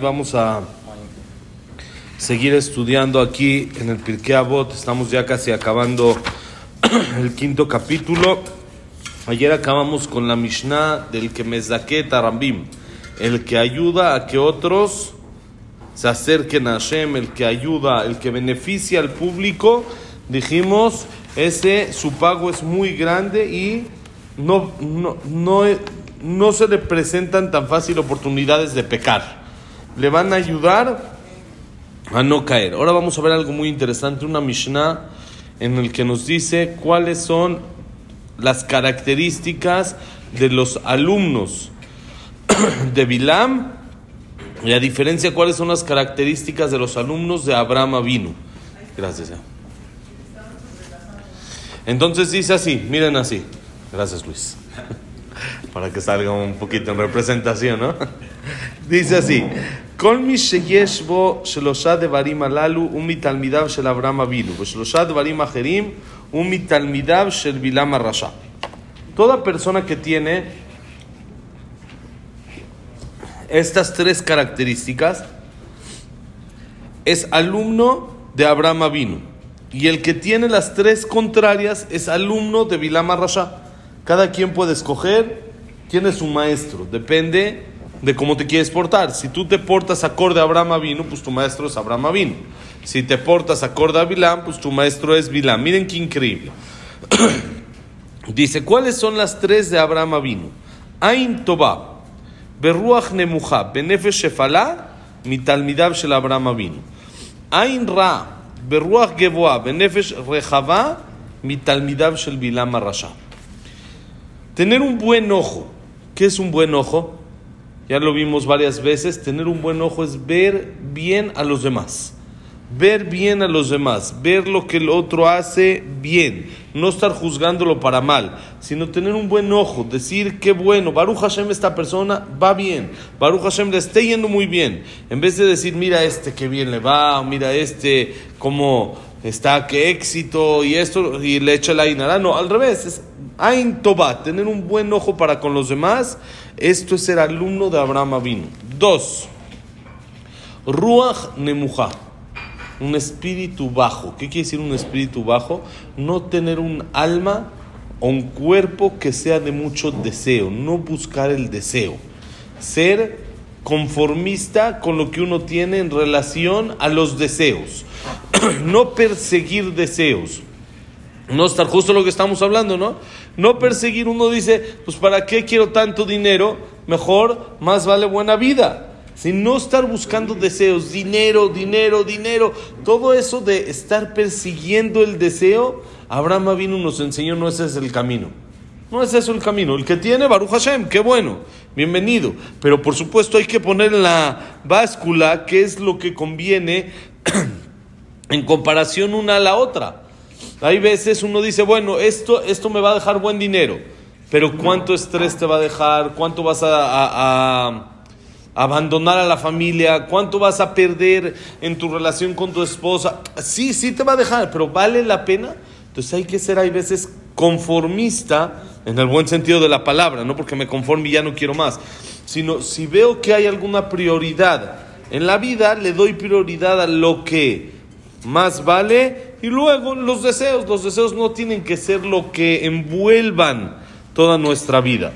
Vamos a seguir estudiando aquí en el Pirkei Avot. Estamos ya casi acabando el quinto capítulo. Ayer acabamos con la Mishnah del que Mezake Tarambim, el que ayuda a que otros se acerquen a Hashem, el que ayuda, el que beneficia al público. Dijimos, ese su pago es muy grande y no, no, no, no se le presentan tan fácil oportunidades de pecar. Le van a ayudar a no caer. Ahora vamos a ver algo muy interesante, una Mishnah en el que nos dice cuáles son las características de los alumnos de Bilam y a diferencia cuáles son las características de los alumnos de Abraham Avinu. Gracias. Entonces dice así, miren así. Gracias Luis. para que salga un poquito en representación, ¿no? Dice así: Kol mi sheyeshbo shelosha devarim alalu un mitalmidav shel Abraham avinu, pues shelosha devarim acherim un mitalmidav shel Bilam arasha. Toda persona que tiene estas tres características es alumno de Abraham avinu y el que tiene las tres contrarias es alumno de Bilam arasha. Cada quien puede escoger quién es su maestro. Depende de cómo te quieres portar. Si tú te portas acorde a Abraham Avinu, pues tu maestro es Abraham Avinu. Si te portas acorde a Bilam, pues tu maestro es Bilam. Miren qué increíble. Dice, ¿cuáles son las tres de Abraham Avinu? Ain Toba, Beruach Nemuja, Benefesh Shefala, Mitalmidav Shel Abraham Avinu. Ain Ra, Beruach Geboa, Benefesh Rejava, Mitalmidav Shel Bilam. Tener un buen ojo. ¿Qué es un buen ojo? Ya lo vimos varias veces. Tener un buen ojo es ver bien a los demás. Ver bien a los demás, ver lo que el otro hace bien, no estar juzgándolo para mal, sino tener un buen ojo, decir qué bueno, Baruch Hashem esta persona va bien, Baruch Hashem le está yendo muy bien, en vez de decir mira este qué bien le va, mira este cómo está, qué éxito y esto, y le echa la inara, no, al revés, es Ain Toba, tener un buen ojo para con los demás, esto es ser alumno de Abraham Avinu. Dos, Ruach Nemuja un espíritu bajo. ¿Qué quiere decir un espíritu bajo? No tener un alma o un cuerpo que sea de mucho deseo, no buscar el deseo. Ser conformista con lo que uno tiene en relación a los deseos. no perseguir deseos. No estar justo lo que estamos hablando, ¿no? No perseguir, uno dice, pues ¿para qué quiero tanto dinero? Mejor, más vale buena vida sin no estar buscando deseos, dinero, dinero, dinero, todo eso de estar persiguiendo el deseo, Abraham vino nos enseñó, no ese es el camino. No es eso el camino. El que tiene, Baruch Hashem, qué bueno, bienvenido. Pero por supuesto hay que poner en la báscula qué es lo que conviene en comparación una a la otra. Hay veces uno dice, bueno, esto, esto me va a dejar buen dinero, pero ¿cuánto estrés te va a dejar? ¿Cuánto vas a, a, abandonar a la familia, cuánto vas a perder en tu relación con tu esposa. Sí, sí te va a dejar, pero ¿vale la pena? Entonces hay que ser, hay veces, conformista, en el buen sentido de la palabra, no porque me conforme y ya no quiero más, sino si veo que hay alguna prioridad en la vida, le doy prioridad a lo que más vale y luego los deseos, los deseos no tienen que ser lo que envuelvan toda nuestra vida.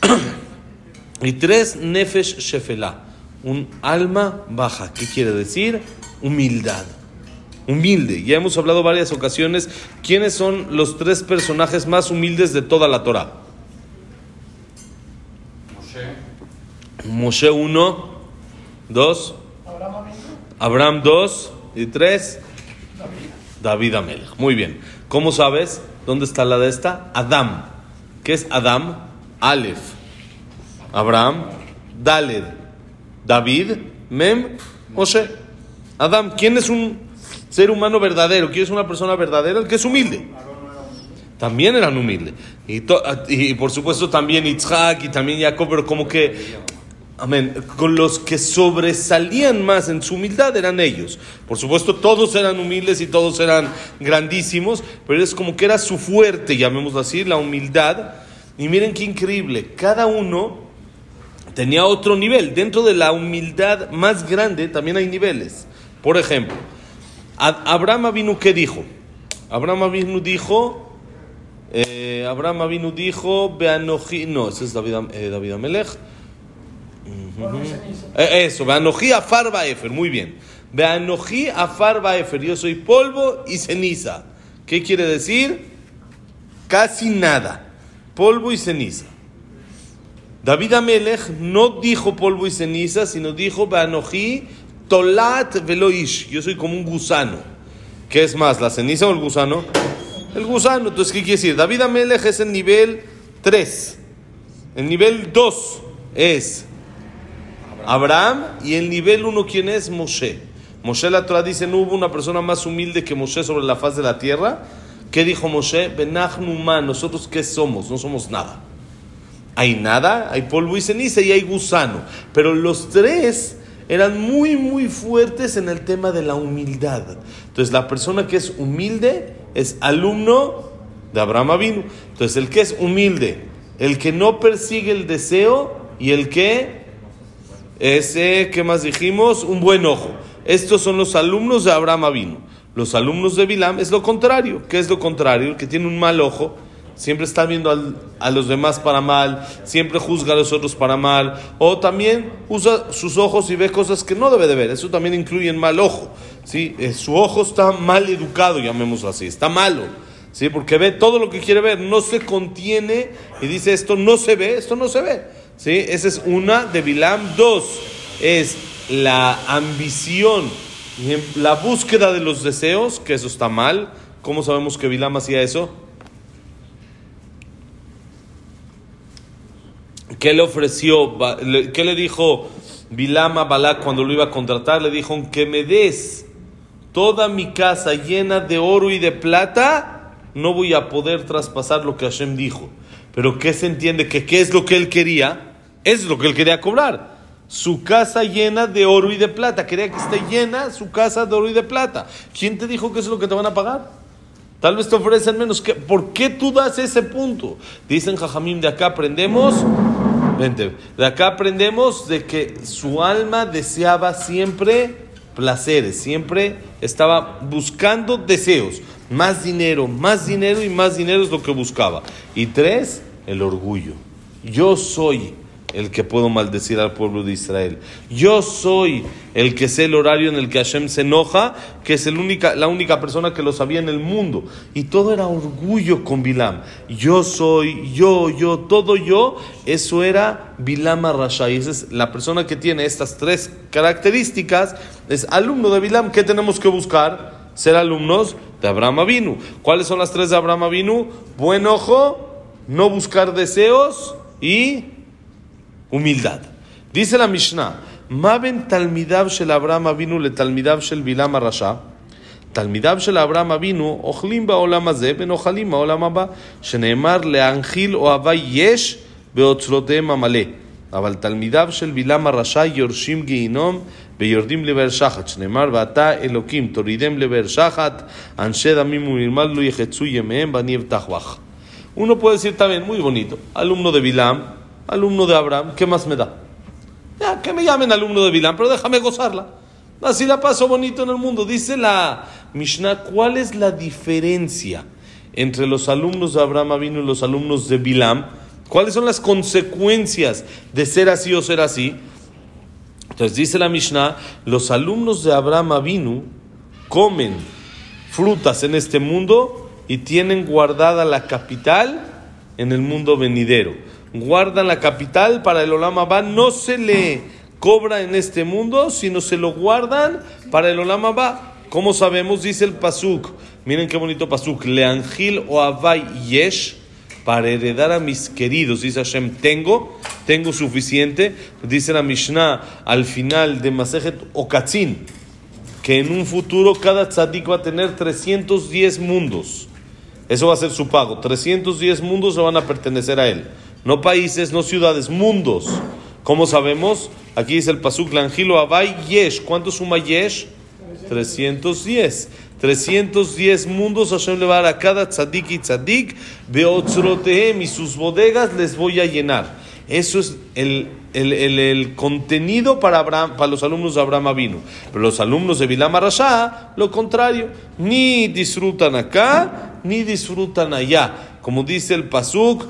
Y tres, nefesh shefela, un alma baja. ¿Qué quiere decir? Humildad. Humilde. Ya hemos hablado varias ocasiones quiénes son los tres personajes más humildes de toda la Torah. Moshe. Moshe 1, 2, Abraham 2 y 3, David Amelech. Muy bien. ¿Cómo sabes? ¿Dónde está la de esta? Adam. ¿Qué es Adam? Aleph. Abraham, Daled, David, Mem, Moshe. Adam, ¿quién es un ser humano verdadero? ¿Quién es una persona verdadera? El que es humilde. También eran humildes. Y, y, por supuesto también Isaac y también Jacob, pero como que, amén, con los que sobresalían más en su humildad eran ellos. Por supuesto todos eran humildes y todos eran grandísimos, pero es como que era su fuerte, llamémoslo así, la humildad. Y miren qué increíble, cada uno tenía otro nivel. Dentro de la humildad más grande también hay niveles. Por ejemplo, Abraham vino ¿qué dijo? Abraham vino dijo, eh, Abraham vino dijo, no, ese es David, eh, David Amelech. Eh, eso, Beanoji Afar Baefer, muy bien. Beanoji Afar Baefer, yo soy polvo y ceniza. ¿Qué quiere decir? Casi nada. Polvo y ceniza. David Amelech no dijo polvo y ceniza, sino dijo Beanoji Tolat Veloish. Yo soy como un gusano. ¿Qué es más, la ceniza o el gusano? El gusano. Entonces, ¿qué quiere decir? David Amelech es el nivel 3. El nivel 2 es Abraham. Y el nivel 1, ¿quién es? Moshe. Moshe la Torah dice, no hubo una persona más humilde que Moshe sobre la faz de la tierra. ¿Qué dijo Moshe? Benachnuma, nosotros qué somos? No somos nada. Hay nada, hay polvo y ceniza y hay gusano. Pero los tres eran muy, muy fuertes en el tema de la humildad. Entonces, la persona que es humilde es alumno de Abraham Avinu. Entonces, el que es humilde, el que no persigue el deseo y el que, ese, ¿qué más dijimos? Un buen ojo. Estos son los alumnos de Abraham Avinu. Los alumnos de Bilam es lo contrario. ¿Qué es lo contrario? El que tiene un mal ojo siempre está viendo a los demás para mal, siempre juzga a los otros para mal, o también usa sus ojos y ve cosas que no debe de ver. Eso también incluye en mal ojo. ¿sí? Eh, su ojo está mal educado, llamémoslo así, está malo. ¿sí? Porque ve todo lo que quiere ver, no se contiene y dice esto no se ve, esto no se ve. ¿Sí? Esa es una de Bilam. Dos es la ambición, la búsqueda de los deseos, que eso está mal. ¿Cómo sabemos que Bilam hacía eso? ¿Qué le ofreció? ¿Qué le dijo Bilam a Balak cuando lo iba a contratar? Le dijo, que me des toda mi casa llena de oro y de plata, no voy a poder traspasar lo que Hashem dijo. Pero ¿qué se entiende? Que qué es lo que él quería? Es lo que él quería cobrar. Su casa llena de oro y de plata. Quería que esté llena su casa de oro y de plata. ¿Quién te dijo que eso es lo que te van a pagar? Tal vez te ofrecen menos. ¿Por qué tú das ese punto? Dicen Jajamim, de acá aprendemos de acá aprendemos de que su alma deseaba siempre placeres, siempre estaba buscando deseos, más dinero, más dinero y más dinero es lo que buscaba. Y tres, el orgullo. Yo soy el que puedo maldecir al pueblo de Israel. Yo soy el que sé el horario en el que Hashem se enoja, que es única, la única persona que lo sabía en el mundo. Y todo era orgullo con Bilam. Yo soy, yo, yo, todo yo. Eso era Bilam Arasha. Y esa es la persona que tiene estas tres características. Es alumno de Bilam. ¿Qué tenemos que buscar? Ser alumnos de Abraham Avinu. ¿Cuáles son las tres de Abraham Avinu? Buen ojo, no buscar deseos y humildad. Dice la Mishnah, Maben talmidav shel Abraham avinu le talmidav shel Bilam rasha. תלמידיו של אברהם אבינו אוכלים בעולם הזה ונאכלים בעולם הבא, שנאמר להנחיל אוהבה יש באוצרותיהם המלא. אבל תלמידיו של בלעם הרשע יורשים גיהינום ויורדים לבאר שחת, שנאמר ואתה אלוקים תורידם לבאר שחת, אנשי דמים ומרמל לא יחצו ימיהם ואני אבטח בך. Uno puede decir también, muy bonito, alumno de Bilam, alumno de Abraham, ¿qué más me da? Ya, que me llamen alumno de Bilam, pero déjame gozarla. Así la paso bonito en el mundo. Dice la Mishnah, ¿cuál es la diferencia entre los alumnos de Abraham Avinu y los alumnos de Bilam? ¿Cuáles son las consecuencias de ser así o ser así? Entonces dice la Mishnah, los alumnos de Abraham Avinu comen frutas en este mundo y tienen guardada la capital en el mundo venidero guardan la capital para el Olam Abba, no se le cobra en este mundo, sino se lo guardan para el Olam Abba. ¿Cómo sabemos? Dice el Pasuk. Miren qué bonito Pasuk. Leangil o Abay Yesh para heredar a mis queridos. Dice Hashem, tengo, tengo suficiente. Dice la Mishnah al final de Masejet Okatzin, que en un futuro cada tzadik va a tener 310 mundos. Eso va a ser su pago. 310 mundos se van a pertenecer a él no países, no ciudades, mundos. ¿Cómo sabemos? Aquí dice el Pasuk Langilo Abay Yesh. ¿Cuánto suma Yesh? 310. 310 mundos Hashem le va a dar a cada tzadik y tzadik, beotzrotehem y sus bodegas les voy a llenar. Eso es el, el, el, contenido para, Abraham, para los alumnos de Abraham vino. Pero los alumnos de Bilam Arashá, lo contrario. Ni disfrutan acá, ni disfrutan allá. Como dice el Pasuk,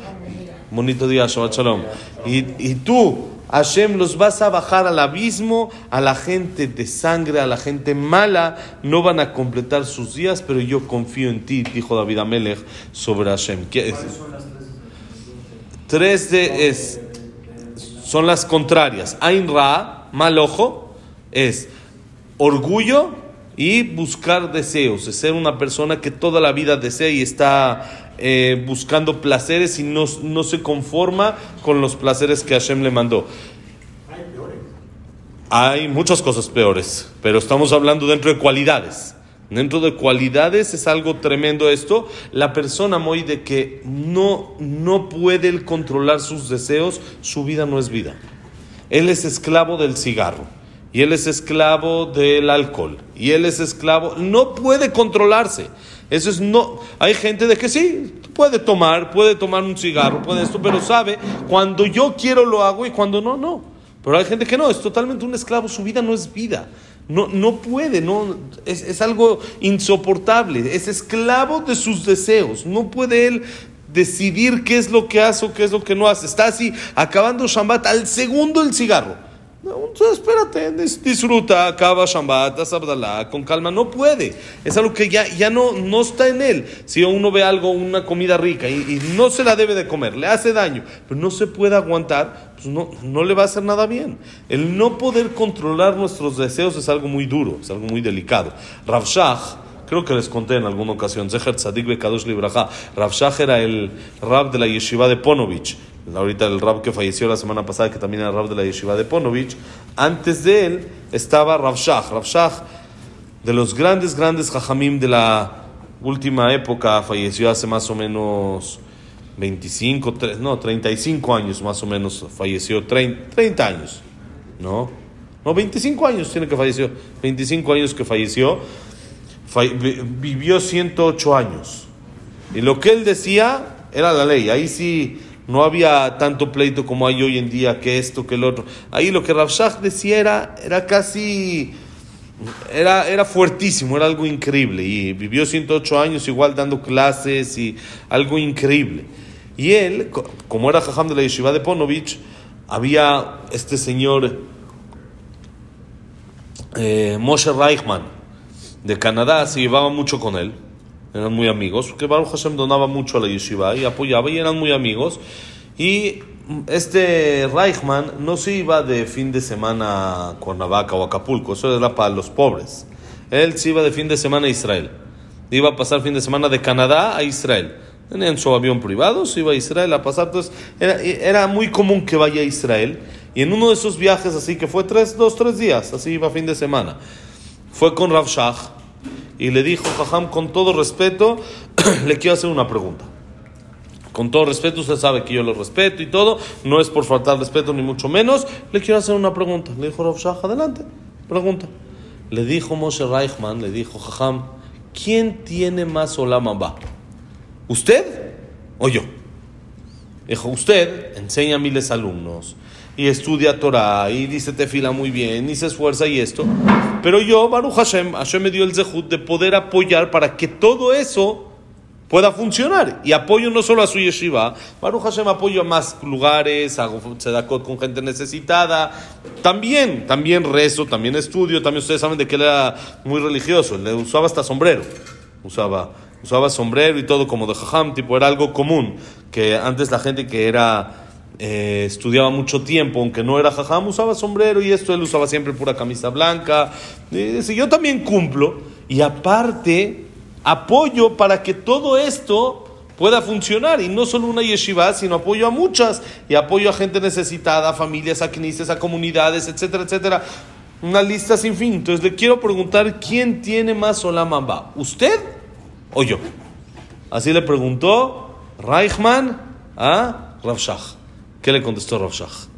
bonito día, Shabbat Shalom. Y, y tú, Hashem, los vas a bajar al abismo, a la gente de sangre, a la gente mala, no van a completar sus días, pero yo confío en ti, dijo David Amelech sobre Hashem. ¿Qué es? Tres de es, son las contrarias. Ain Ra, mal ojo, es orgullo y buscar deseos, es ser una persona que toda la vida desea y está eh, buscando placeres y no, no se conforma con los placeres que Hashem le mandó. Hay muchas cosas peores, pero estamos hablando dentro de cualidades. Dentro de cualidades es algo tremendo esto. La persona muy de que no, no puede controlar sus deseos, su vida no es vida. Él es esclavo del cigarro y él es esclavo del alcohol y él es esclavo, no puede controlarse. Eso es no. Hay gente de que sí, puede tomar, puede tomar un cigarro, puede esto, pero sabe cuando yo quiero lo hago y cuando no, no. Pero hay gente que no, es totalmente un esclavo, su vida no es vida. No, no puede, no, es, es algo insoportable, es esclavo de sus deseos, no puede él decidir qué es lo que hace o qué es lo que no hace. Está así, acabando Shambat al segundo el cigarro. Entonces espérate, dis- disfruta, acaba Shambat, Abdalá, con calma, no puede. Es algo que ya, ya no, no está en él. Si uno ve algo, una comida rica y, y no se la debe de comer, le hace daño, pero no se puede aguantar, pues no, no le va a hacer nada bien. El no poder controlar nuestros deseos es algo muy duro, es algo muy delicado. Rav Shach, Creo que les conté en alguna ocasión, Zeher Tzadik Bekadosh Libraja. Rav Shach era el rab de la yeshiva de Ponovich. Ahorita el rab que falleció la semana pasada, que también era rab de la yeshiva de Ponovich. Antes de él estaba Rav Shach. Rav Shach, de los grandes, grandes jajamim de la última época, falleció hace más o menos 25, tre- no, 35 años más o menos, falleció 30, 30 años, ¿no? No, 25 años tiene que falleció, 25 años que falleció, vivió 108 años. Y lo que él decía era la ley. Ahí sí no había tanto pleito como hay hoy en día, que esto, que el otro. Ahí lo que Rav Shach decía era, era casi... Era, era fuertísimo, era algo increíble. Y vivió 108 años igual dando clases y algo increíble. Y él, co- como era jajam de la yeshiva de Ponovich, había este señor eh, Moshe Reichman de Canadá, se llevaba mucho con él. Eran muy amigos, porque Baruch Hashem donaba mucho a la yeshiva y apoyaba y eran muy amigos. Y este Reichman no se iba de fin de semana a Cuernavaca o Acapulco, eso era para los pobres. Él se iba de fin de semana a Israel. Iba a pasar fin de semana de Canadá a Israel. Tenían su avión privado, se iba a Israel a pasar. Entonces, era, era muy común que vaya a Israel. Y en uno de esos viajes, así que fue tres, dos, tres días, así iba fin de semana, fue con Rav Shach y le dijo, Jajam, con todo respeto, le quiero hacer una pregunta. Con todo respeto, usted sabe que yo lo respeto y todo, no es por faltar respeto ni mucho menos, le quiero hacer una pregunta. Le dijo Rav Shach, adelante, pregunta. Le dijo Moshe Reichman, le dijo, Jajam, ¿quién tiene más Olam Abba? ¿Usted o yo? Dijo, usted enseña a miles de alumnos y estudia Torah y dice tefila muy bien y se esfuerza y esto. Pero yo, Baruch Hashem, Hashem me dio el zehut de poder apoyar para que todo eso pueda funcionar. Y apoyo no solo a su yeshiva, Baruch Hashem apoyo a más lugares, hago tzedakot con gente necesitada. También, también rezo, también estudio, también ustedes saben de que él era muy religioso, le usaba hasta sombrero. Usaba, usaba sombrero y todo como de jajam, tipo, era algo común. Que antes la gente que era eh, estudiaba mucho tiempo, aunque no era jajam, usaba sombrero y esto, él usaba siempre pura camisa blanca. Yo también cumplo. Y aparte, apoyo para que todo esto pueda funcionar. Y no solo una yeshiva, sino apoyo a muchas. Y apoyo a gente necesitada, a familias, a knisses, a comunidades, etcétera, etcétera. Una lista sin fin. Entonces le quiero preguntar, ¿quién tiene más Olam Abba? ¿Usted o yo? Así le preguntó Reichman a Rav Shach. ¿Qué le contestó Rav Shach?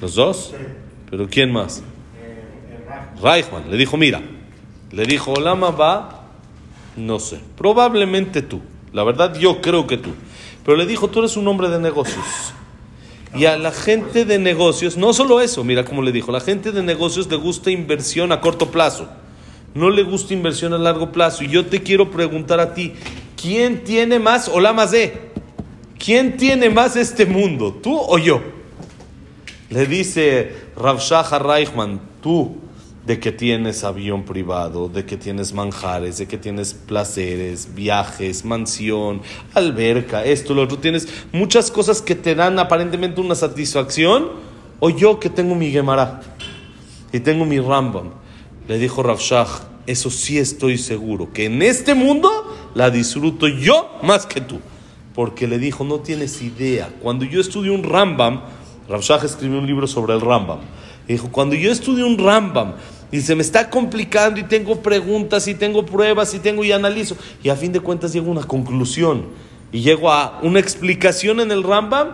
¿Los dos? ¿Pero quién más? Reichman. Le dijo, mira, le dijo, Olam Abba, no sé, probablemente tú. La verdad yo creo que tú. Pero le dijo, tú eres un hombre de negocios. Y a la gente de negocios, no solo eso, mira cómo le dijo, la gente de negocios le gusta inversión a corto plazo, no le gusta inversión a largo plazo. Y yo te quiero preguntar a ti, ¿quién tiene más o la más de? ¿Quién tiene más este mundo, tú o yo? Le dice Rav Shachar Reichman, tú, de que tienes avión privado, de que tienes manjares, de que tienes placeres, viajes, mansión, alberca, esto, lo otro, tienes muchas cosas que te dan aparentemente una satisfacción, o yo que tengo mi Gemara y tengo mi Rambam. Le dijo Rav eso sí estoy seguro, que en este mundo la disfruto yo más que tú. Porque le dijo, no tienes idea, cuando yo estudio un Rambam, Rav Shach escribió un libro sobre el Rambam. Y dijo, cuando yo estudio un Rambam y se me está complicando y tengo preguntas y tengo pruebas y tengo y analizo, y a fin de cuentas llego a una conclusión y llego a una explicación en el Rambam,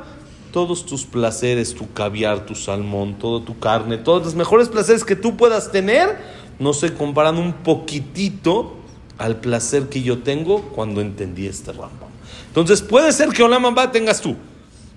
todos tus placeres, tu caviar, tu salmón, toda tu carne, todos los mejores placeres que tú puedas tener, no se comparan un poquitito al placer que yo tengo cuando entendí este Rambam. Entonces puede ser que Olam tengas tú.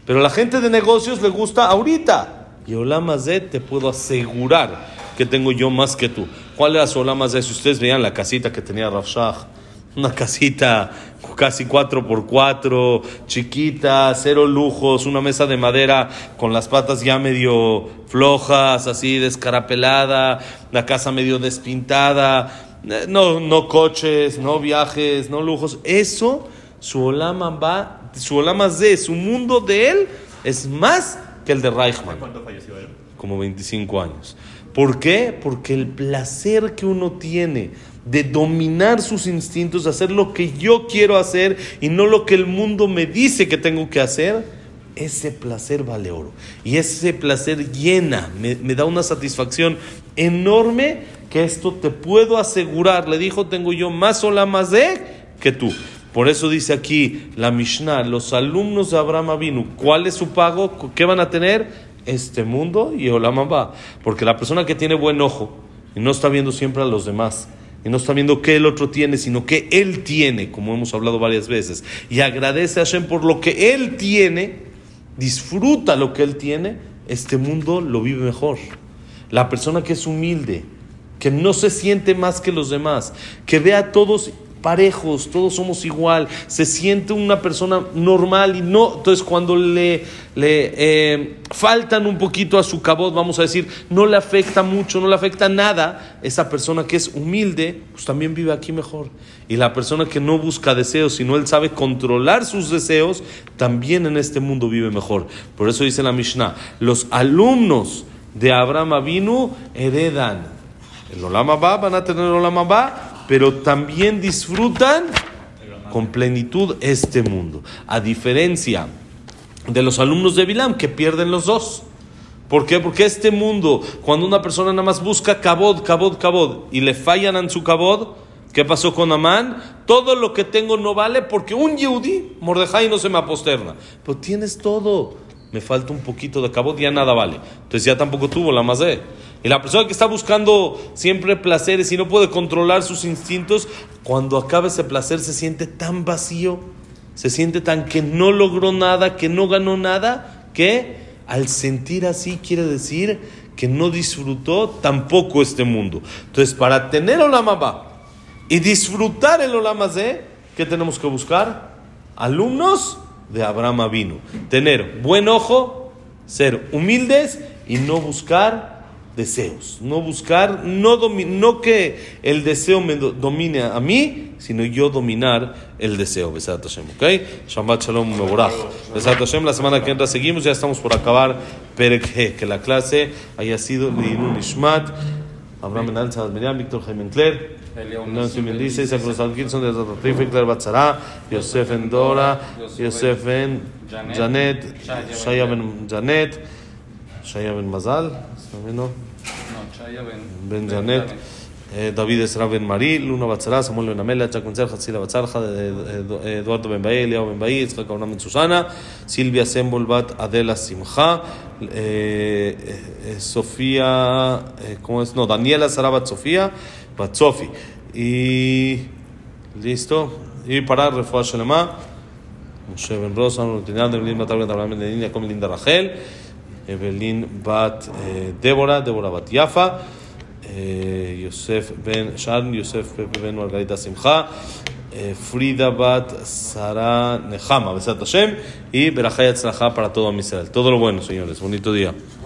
Pero la gente de negocios le gusta ahorita. Y Olamazé te puedo asegurar que tengo yo más que tú. ¿Cuál era su Olamazé? Si ustedes veían la casita que tenía Rafshah, una casita casi 4x4, chiquita, cero lujos, una mesa de madera con las patas ya medio flojas, así descarapelada, la casa medio despintada, no, no coches, no viajes, no lujos. Eso, su Olama va su de su mundo de él es más que el de Reichman. ¿Cuánto falleció él? Como 25 años. ¿Por qué? Porque el placer que uno tiene de dominar sus instintos, de hacer lo que yo quiero hacer y no lo que el mundo me dice que tengo que hacer, ese placer vale oro. Y ese placer llena, me, me da una satisfacción enorme que esto te puedo asegurar. Le dijo, tengo yo más o la más de que tú. Por eso dice aquí la Mishnah, los alumnos de Abraham Avinu, ¿cuál es su pago? ¿Qué van a tener? Este mundo y Olam. Porque la persona que tiene buen ojo y no está viendo siempre a los demás, y no está viendo qué el otro tiene, sino que él tiene, como hemos hablado varias veces, y agradece a Hashem por lo que él tiene, disfruta lo que él tiene, este mundo lo vive mejor. La persona que es humilde, que no se siente más que los demás, que ve a todos parejos, todos somos igual, se siente una persona normal y no, entonces cuando le, le eh, faltan un poquito a su cabot, vamos a decir, no le afecta mucho, no le afecta nada, esa persona que es humilde, pues también vive aquí mejor. Y la persona que no busca deseos, sino él sabe controlar sus deseos, también en este mundo vive mejor. Por eso dice la Mishnah, los alumnos de Abraham Avinu heredan. El Olama va, van a tener el Olama va, pero también disfrutan con plenitud este mundo. A diferencia de los alumnos de Bilam que pierden los dos. ¿Por qué? Porque este mundo, cuando una persona nada más busca cabod, cabod, cabod, y le fallan en su cabod, ¿qué pasó con Amán? Todo lo que tengo no vale porque un Yehudi, Mordejai, no se me aposterna. Pero tienes todo. Me falta un poquito de cabod, ya nada vale. Entonces ya tampoco tuvo la más de. Y la persona que está buscando siempre placeres y no puede controlar sus instintos, cuando acaba ese placer se siente tan vacío, se siente tan que no logró nada, que no ganó nada, que al sentir así quiere decir que no disfrutó tampoco este mundo. Entonces, para tener Olamaba y disfrutar el Olamazé, ¿qué tenemos que buscar? Alumnos de Abraham vino. Tener buen ojo, ser humildes y no buscar deseos. No buscar, no, no que el deseo me domine a mí, sino yo dominar el deseo. Besat Hashem, ¿ok? Shabbat Shalom Mevorach. Besat Hashem, la semana que entra seguimos, ya estamos por acabar Perek que la clase haya sido Leilun Ishmat, Abraham Menanza Miriam, Víctor Jaime Cler. Nancy Mendice, Isaac Rosal Gilson, de Zatratrife, Claire Batzara, Yosef Endora, Yosef En Janet, Shaya Ben Janet, Shaya Ben Mazal, ¿no? Ben Janet, eh, David Esra Ben Marí, Luna Batzara, Samuel Ben Amela, Chacuncel, Hatzila Batzarja, Eduardo Ben Baí, Eliao Ben Baí, Itzhak Abraham Ben Susana, Silvia Sembol Bat Adela Simcha, eh, eh, Sofía, ¿cómo es? No, Daniela Sarabat Sofía, Bat Sofi. Y listo. Y para Refuah Shalema. Moshe Ben Rosa, Bat Abraham, Abraham Ben Niña, como linda Rachel, Evelyn Bat eh, Débora, Débora Bat Yafa, eh, Yosef Ben Sharon, Yosef Pepe Ben Margarita Simcha, eh, Frida Bat Sara Nehama, Besat Hashem, y Berajay Tzlacha para todo Israel. Todo lo bueno, señores. Bonito día.